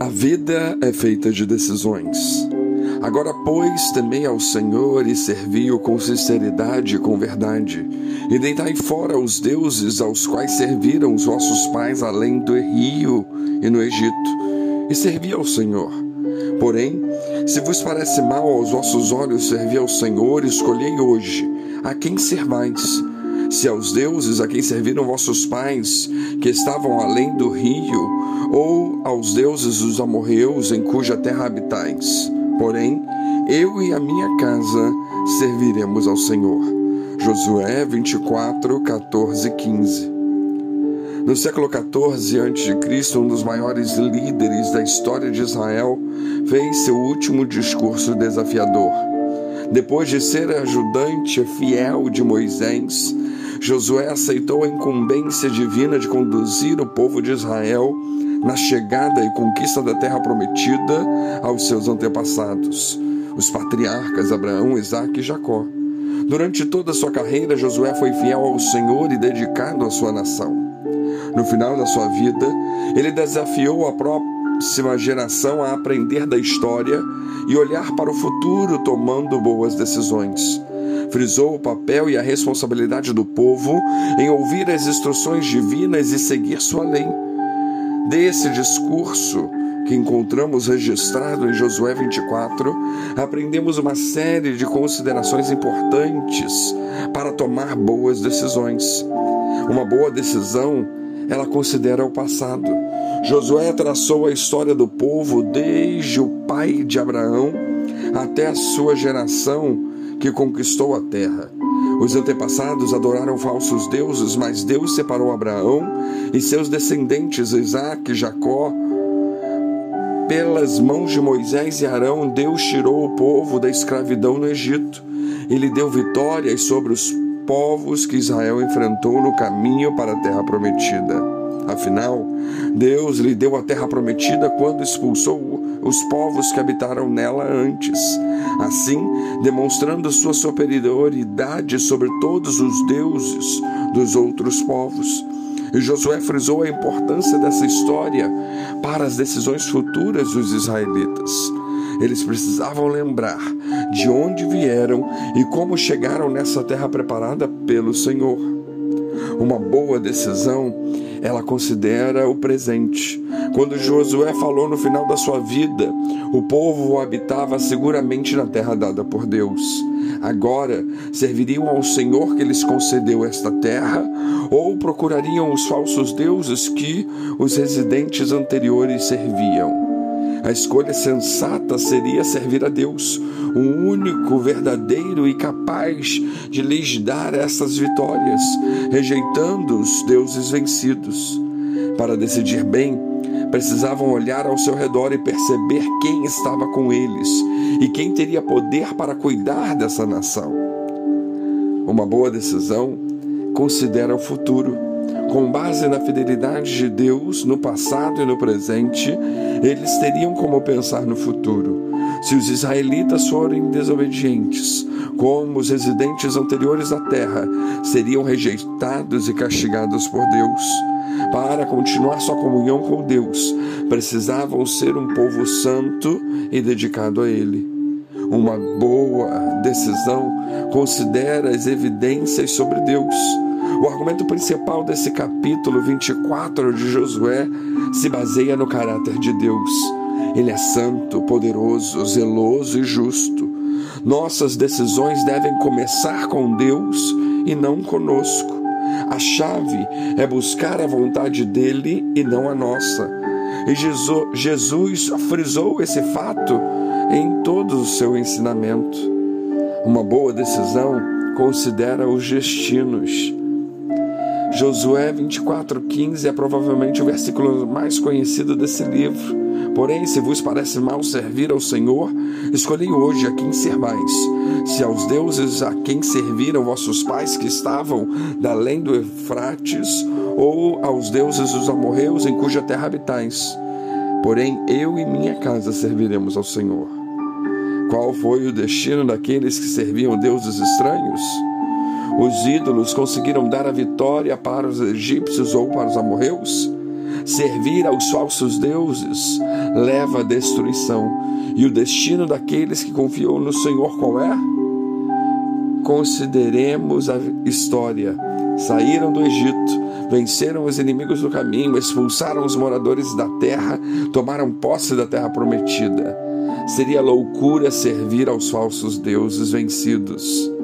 A vida é feita de decisões. Agora, pois, temei ao Senhor e servi-o com sinceridade e com verdade, e deitai fora os deuses aos quais serviram os vossos pais além do rio e no Egito, e servi ao Senhor. Porém, se vos parece mal aos vossos olhos servir ao Senhor, escolhei hoje a quem servais se aos deuses a quem serviram vossos pais, que estavam além do rio, ou aos deuses dos amorreus em cuja terra habitais. Porém, eu e a minha casa serviremos ao Senhor. Josué 24, 14 15. No século XIV a.C., um dos maiores líderes da história de Israel fez seu último discurso desafiador. Depois de ser ajudante fiel de Moisés, Josué aceitou a incumbência divina de conduzir o povo de Israel na chegada e conquista da terra prometida aos seus antepassados, os patriarcas Abraão, Isaque e Jacó. Durante toda a sua carreira, Josué foi fiel ao Senhor e dedicado à sua nação. No final da sua vida, ele desafiou a próxima geração a aprender da história e olhar para o futuro tomando boas decisões frisou o papel e a responsabilidade do povo em ouvir as instruções divinas e seguir sua lei. Desse discurso que encontramos registrado em Josué 24, aprendemos uma série de considerações importantes para tomar boas decisões. Uma boa decisão, ela considera o passado. Josué traçou a história do povo desde o pai de Abraão até a sua geração que conquistou a terra. Os antepassados adoraram falsos deuses, mas Deus separou Abraão e seus descendentes, Isaac e Jacó. Pelas mãos de Moisés e Arão, Deus tirou o povo da escravidão no Egito. Ele deu vitórias sobre os povos que Israel enfrentou no caminho para a terra prometida. Afinal, Deus lhe deu a terra prometida quando expulsou os povos que habitaram nela antes, assim demonstrando sua superioridade sobre todos os deuses dos outros povos. E Josué frisou a importância dessa história para as decisões futuras dos israelitas. Eles precisavam lembrar de onde vieram e como chegaram nessa terra preparada pelo Senhor. Uma boa decisão ela considera o presente. Quando Josué falou no final da sua vida, o povo habitava seguramente na terra dada por Deus. Agora serviriam ao Senhor que lhes concedeu esta terra, ou procurariam os falsos deuses que os residentes anteriores serviam. A escolha sensata seria servir a Deus, o único verdadeiro e capaz de lhes dar essas vitórias, rejeitando os deuses vencidos. Para decidir bem, precisavam olhar ao seu redor e perceber quem estava com eles e quem teria poder para cuidar dessa nação. Uma boa decisão considera o futuro com base na fidelidade de Deus no passado e no presente, eles teriam como pensar no futuro. Se os israelitas forem desobedientes, como os residentes anteriores da terra, seriam rejeitados e castigados por Deus. Para continuar sua comunhão com Deus, precisavam ser um povo santo e dedicado a Ele. Uma boa decisão considera as evidências sobre Deus o argumento principal desse capítulo 24 de Josué se baseia no caráter de Deus. Ele é santo, poderoso, zeloso e justo. Nossas decisões devem começar com Deus e não conosco. A chave é buscar a vontade dele e não a nossa. E Jesus frisou esse fato em todo o seu ensinamento. Uma boa decisão considera os destinos. Josué 24:15 é provavelmente o versículo mais conhecido desse livro. Porém, se vos parece mal servir ao Senhor, escolhi hoje a quem servais. Se aos deuses a quem serviram vossos pais que estavam da além do Eufrates, ou aos deuses dos amorreus em cuja terra habitais. Porém, eu e minha casa serviremos ao Senhor. Qual foi o destino daqueles que serviam deuses estranhos? Os ídolos conseguiram dar a vitória para os egípcios ou para os amorreus? Servir aos falsos deuses leva à destruição. E o destino daqueles que confiam no Senhor qual é? Consideremos a história. Saíram do Egito, venceram os inimigos do caminho, expulsaram os moradores da terra, tomaram posse da terra prometida. Seria loucura servir aos falsos deuses vencidos.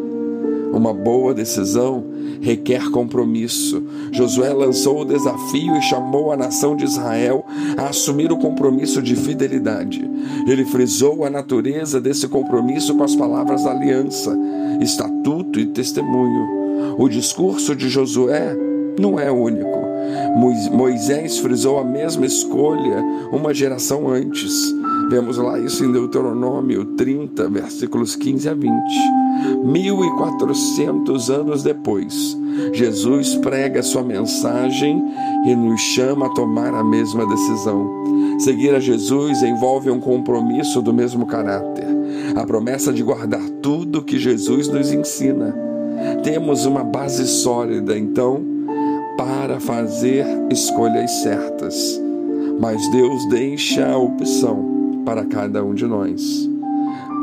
Uma boa decisão requer compromisso. Josué lançou o desafio e chamou a nação de Israel a assumir o compromisso de fidelidade. Ele frisou a natureza desse compromisso com as palavras da aliança, estatuto e testemunho. O discurso de Josué não é único. Moisés frisou a mesma escolha uma geração antes. Vemos lá isso em Deuteronômio 30, versículos 15 a 20. 1400 anos depois, Jesus prega sua mensagem e nos chama a tomar a mesma decisão. Seguir a Jesus envolve um compromisso do mesmo caráter, a promessa de guardar tudo que Jesus nos ensina. Temos uma base sólida, então, para fazer escolhas certas, mas Deus deixa a opção para cada um de nós.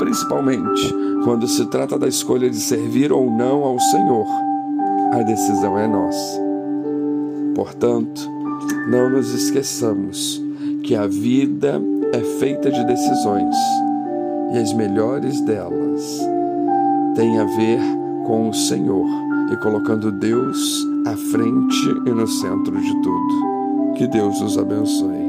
Principalmente quando se trata da escolha de servir ou não ao Senhor, a decisão é nossa. Portanto, não nos esqueçamos que a vida é feita de decisões e as melhores delas têm a ver com o Senhor e colocando Deus à frente e no centro de tudo. Que Deus os abençoe.